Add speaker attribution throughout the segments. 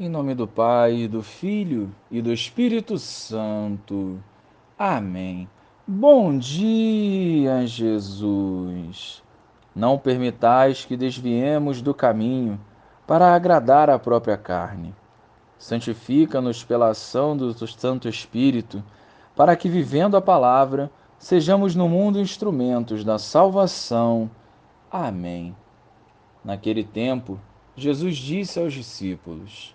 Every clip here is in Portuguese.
Speaker 1: Em nome do Pai, do Filho e do Espírito Santo. Amém. Bom dia, Jesus. Não permitais que desviemos do caminho para agradar a própria carne. Santifica-nos pela ação do Santo Espírito, para que, vivendo a palavra, sejamos no mundo instrumentos da salvação. Amém. Naquele tempo, Jesus disse aos discípulos: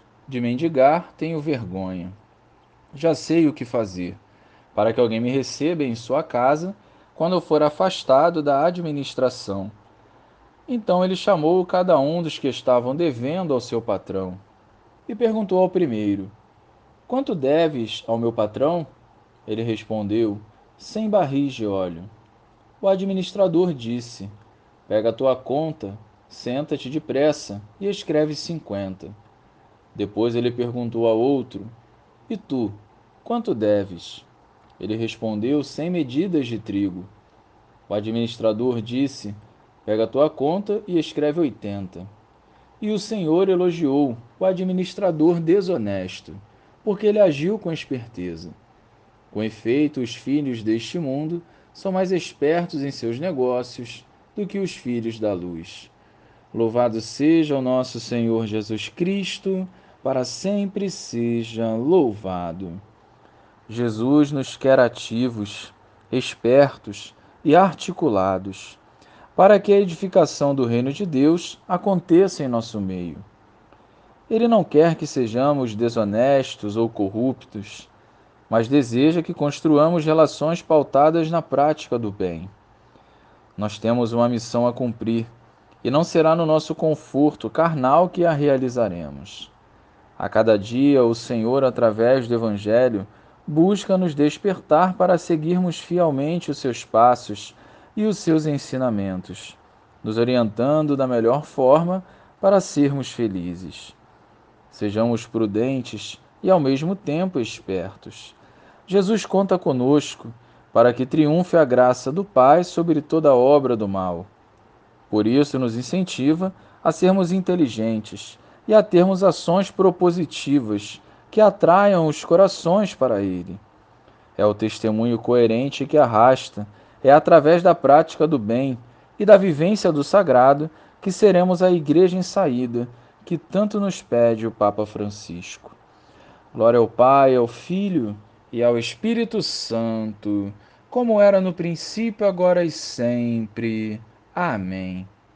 Speaker 1: de mendigar tenho vergonha. Já sei o que fazer, para que alguém me receba em sua casa quando eu for afastado da administração. Então ele chamou cada um dos que estavam devendo ao seu patrão e perguntou ao primeiro: Quanto deves ao meu patrão? Ele respondeu: Cem barris de óleo. O administrador disse: Pega a tua conta Senta-te depressa e escreve cinquenta. Depois ele perguntou a outro: E tu, quanto deves? Ele respondeu: Cem medidas de trigo. O administrador disse: Pega a tua conta e escreve oitenta. E o Senhor elogiou o administrador desonesto, porque ele agiu com esperteza. Com efeito, os filhos deste mundo são mais espertos em seus negócios do que os filhos da luz. Louvado seja o nosso Senhor Jesus Cristo, para sempre seja louvado. Jesus nos quer ativos, espertos e articulados, para que a edificação do reino de Deus aconteça em nosso meio. Ele não quer que sejamos desonestos ou corruptos, mas deseja que construamos relações pautadas na prática do bem. Nós temos uma missão a cumprir e não será no nosso conforto carnal que a realizaremos. A cada dia, o Senhor, através do Evangelho, busca nos despertar para seguirmos fielmente os seus passos e os seus ensinamentos, nos orientando da melhor forma para sermos felizes. Sejamos prudentes e, ao mesmo tempo, espertos. Jesus conta conosco para que triunfe a graça do Pai sobre toda obra do mal por isso, nos incentiva a sermos inteligentes e a termos ações propositivas que atraiam os corações para Ele. É o testemunho coerente que arrasta, é através da prática do bem e da vivência do sagrado que seremos a igreja em saída, que tanto nos pede o Papa Francisco. Glória ao Pai, ao Filho e ao Espírito Santo, como era no princípio, agora e sempre. Amém.